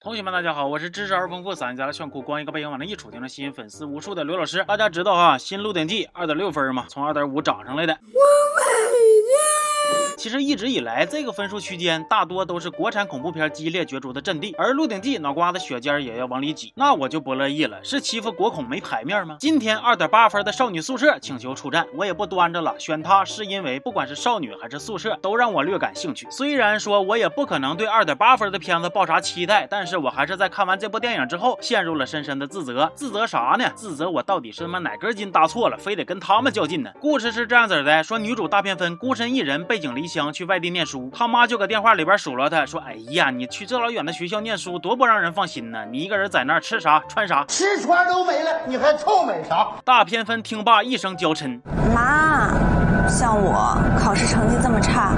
同学们，大家好，我是知识而丰富、嗓音加了炫酷、光一个背影往那一杵就能吸引粉丝无数的刘老师。大家知道啊，新《鹿鼎记》二点六分嘛，从二点五涨上来的。其实一直以来，这个分数区间大多都是国产恐怖片激烈角逐的阵地，而《鹿鼎记》脑瓜子血尖也要往里挤，那我就不乐意了，是欺负国恐没牌面吗？今天二点八分的少女宿舍请求出战，我也不端着了，选它是因为不管是少女还是宿舍，都让我略感兴趣。虽然说我也不可能对二点八分的片子抱啥期待，但是我还是在看完这部电影之后，陷入了深深的自责。自责啥呢？自责我到底是他妈哪根筋搭错了，非得跟他们较劲呢？故事是这样子的：说女主大偏分孤身一人，背井离乡去外地念。书，他妈就搁电话里边数落他，说：“哎呀，你去这老远的学校念书，多不让人放心呢！你一个人在那儿吃啥穿啥，吃穿都没了，你还臭美啥？”大偏分听罢一声娇嗔：“妈，像我考试成绩这么差。”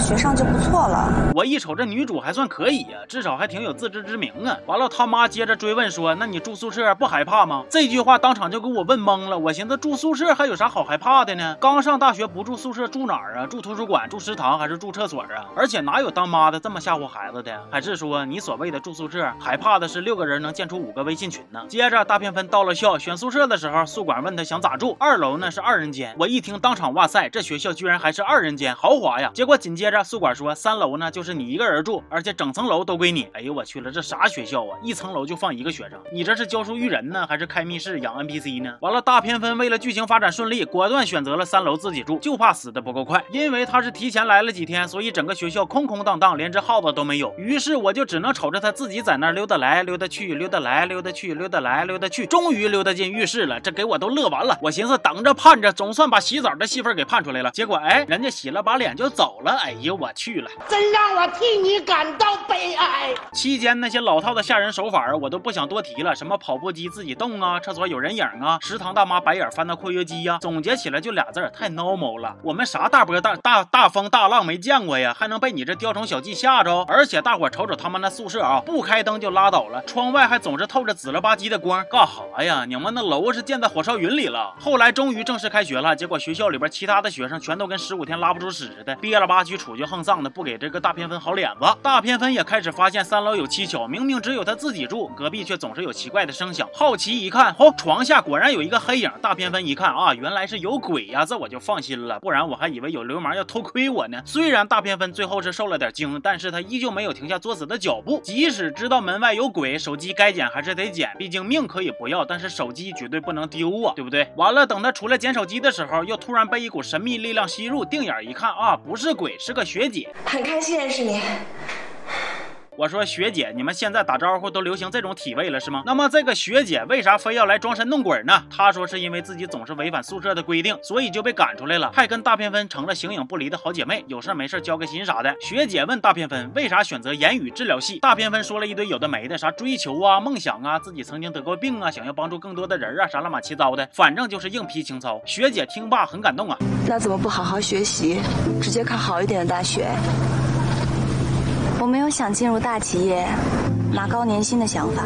学上就不错了。我一瞅这女主还算可以呀，至少还挺有自知之明啊。完了，他妈接着追问说：“那你住宿舍不害怕吗？”这句话当场就给我问懵了。我寻思住宿舍还有啥好害怕的呢？刚上大学不住宿舍住哪儿啊？住图书馆、住食堂还是住厕所啊？而且哪有当妈的这么吓唬孩子的？还是说你所谓的住宿舍害怕的是六个人能建出五个微信群呢？接着大偏分到了校选宿舍的时候，宿管问他想咋住？二楼呢是二人间。我一听当场哇塞，这学校居然还是二人间，豪华呀！结果紧接着宿管说三。楼呢，就是你一个人住，而且整层楼都归你。哎呦我去了，这啥学校啊？一层楼就放一个学生，你这是教书育人呢，还是开密室养 NPC 呢？完了，大偏分为了剧情发展顺利，果断选择了三楼自己住，就怕死的不够快。因为他是提前来了几天，所以整个学校空空荡荡，连只耗子都没有。于是我就只能瞅着他自己在那溜达来溜达去，溜达来溜达去，溜达来溜达去，终于溜达进浴室了。这给我都乐完了。我寻思等着盼着，总算把洗澡的戏份给盼出来了。结果哎，人家洗了把脸就走了。哎呦我去了。真让我替你感到悲哀。期间那些老套的吓人手法我都不想多提了，什么跑步机自己动啊，厕所有人影啊，食堂大妈白眼翻到括约肌呀，总结起来就俩字儿，太 normal 了。我们啥大波大大大风大浪没见过呀，还能被你这雕虫小技吓着？而且大伙瞅瞅他们那宿舍啊，不开灯就拉倒了，窗外还总是透着紫了吧唧的光，干哈呀？你们那楼是建在火烧云里了？后来终于正式开学了，结果学校里边其他的学生全都跟十五天拉不出屎似的，憋了吧唧杵就横丧的，不给这个大。偏分好脸子，大偏分也开始发现三楼有蹊跷，明明只有他自己住，隔壁却总是有奇怪的声响。好奇一看，嚯，床下果然有一个黑影。大偏分一看啊，原来是有鬼呀，这我就放心了，不然我还以为有流氓要偷窥我呢。虽然大偏分最后是受了点惊，但是他依旧没有停下作死的脚步。即使知道门外有鬼，手机该捡还是得捡，毕竟命可以不要，但是手机绝对不能丢啊，对不对？完了，等他出来捡手机的时候，又突然被一股神秘力量吸入，定眼一看啊，不是鬼是，是个学姐，很开心。认识你。我说学姐，你们现在打招呼都流行这种体位了是吗？那么这个学姐为啥非要来装神弄鬼呢？她说是因为自己总是违反宿舍的规定，所以就被赶出来了，还跟大偏分成了形影不离的好姐妹，有事没事交个心啥的。学姐问大偏分为啥选择言语治疗系，大偏分说了一堆有的没的，啥追求啊、梦想啊、自己曾经得过病啊，想要帮助更多的人啊，啥乱七糟的，反正就是硬批情操。学姐听罢很感动啊，那怎么不好好学习，直接考好一点的大学？我没有想进入大企业拿高年薪的想法。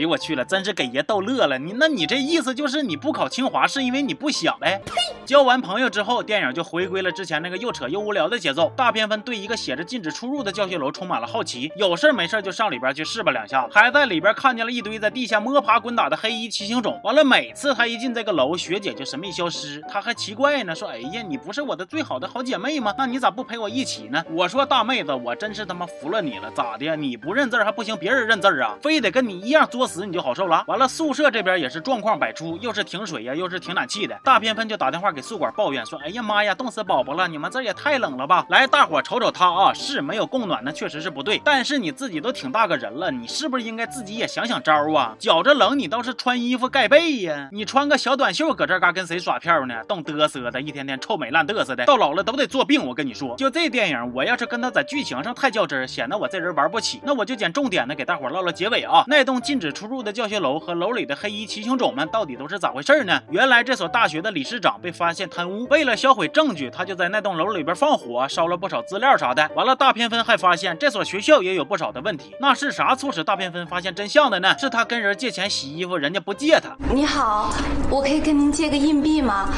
哎呦我去了，真是给爷逗乐了。你那你这意思就是你不考清华是因为你不想呗？呸！交完朋友之后，电影就回归了之前那个又扯又无聊的节奏。大偏分对一个写着禁止出入的教学楼充满了好奇，有事没事就上里边去试吧两下，还在里边看见了一堆在地下摸爬滚打的黑衣骑行种。完了，每次他一进这个楼，学姐就神秘消失。他还奇怪呢，说：“哎呀，你不是我的最好的好姐妹吗？那你咋不陪我一起呢？”我说：“大妹子，我真是他妈服了你了，咋的？你不认字还不行，别人认字啊？非得跟你一样作死。”死你就好受了。完了，宿舍这边也是状况百出，又是停水呀，又是停暖气的。大偏分就打电话给宿管抱怨说：“哎呀妈呀，冻死宝宝了！你们这也太冷了吧！”来，大伙瞅瞅他啊，是没有供暖，那确实是不对。但是你自己都挺大个人了，你是不是应该自己也想想招啊？觉着冷，你倒是穿衣服盖被呀。你穿个小短袖搁这嘎跟谁耍票呢？冻嘚瑟的，一天天臭美烂嘚瑟的，到老了都得做病。我跟你说，就这电影，我要是跟他在剧情上太较真，显得我这人玩不起。那我就捡重点的给大伙唠唠结尾啊。那栋禁止。始出入的教学楼和楼里的黑衣骑行种们到底都是咋回事呢？原来这所大学的理事长被发现贪污，为了销毁证据，他就在那栋楼里边放火，烧了不少资料啥的。完了，大偏分还发现这所学校也有不少的问题。那是啥促使大偏分发现真相的呢？是他跟人借钱洗衣服，人家不借他。你好，我可以跟您借个硬币吗？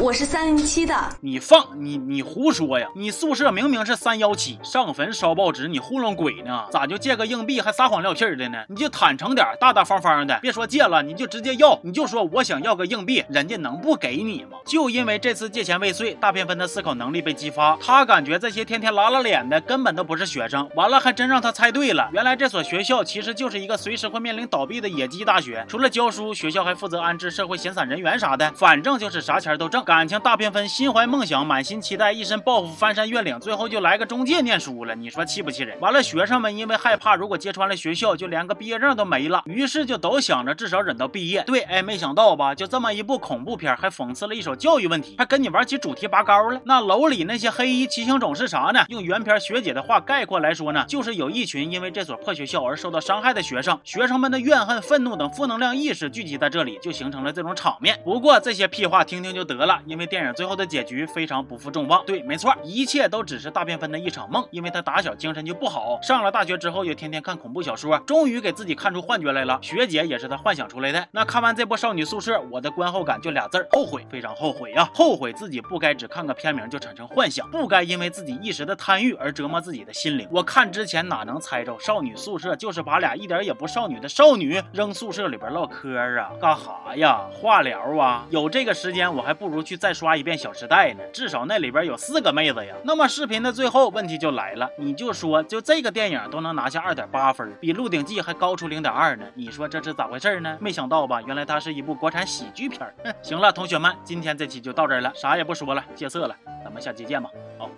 我是三零七的。你放你你胡说呀！你宿舍明明是三幺七，上坟烧报纸，你糊弄鬼呢？咋就借个硬币还撒谎撂气儿的呢？你就坦诚点，大大方方的，别说借了，你就直接要，你就说我想要个硬币，人家能不给你吗？就因为这次借钱未遂，大偏分的思考能力被激发，他感觉这些天天拉拉脸的根本都不是学生。完了，还真让他猜对了，原来这所学校其实就是一个随时会面临倒闭的野鸡大学。除了教书，学校还负责安置社会闲散人员啥的，反正就是啥钱都挣。感情大偏分心怀梦想，满心期待，一身抱负翻山越岭，最后就来个中介念书了，你说气不气人？完了，学生们因为害怕，如果揭穿了学校，就连个毕业证都没了，于是就都想着至少忍到毕业。对，哎，没想到吧？就这么一部恐怖片，还讽刺了一手教育问题，还跟你玩起主题拔高了。那楼里那些黑衣骑行种是啥呢？用原片学姐的话概括来说呢，就是有一群因为这所破学校而受到伤害的学生，学生们的怨恨、愤怒等负能量意识聚集在这里，就形成了这种场面。不过这些屁话听听就得了，因为电影最后的结局非常不负众望。对，没错，一切都只是大便分的一场梦，因为他打小精神就不好，上了大学之后又天天看恐怖小说，终于给自己看出幻觉来了。学姐也是他幻想出来的。那看完这部《少女宿舍》，我的观后感就俩字儿：后悔，非常后悔呀！后悔自己不该只看个片名就产生幻想，不该因为自己一时的贪欲而折磨自己的心灵。我看之前哪能猜着《少女宿舍》就是把俩一点也不少女的少女扔宿舍里边唠嗑啊？干哈呀？化疗啊？有这个时间，我还不如去再刷一遍《小时代》呢，至少那里边有四个妹子呀。那么视频的最后，问题就来了，你就说就这个电影都能拿下二点八分，比《鹿鼎记》还高出零点二呢？你说这是咋回事呢？没想到吧？原来它是一部国产喜剧片。行了，同学们，今天这期就到这儿了，啥也不说了，戒色了，咱们下期见吧。好。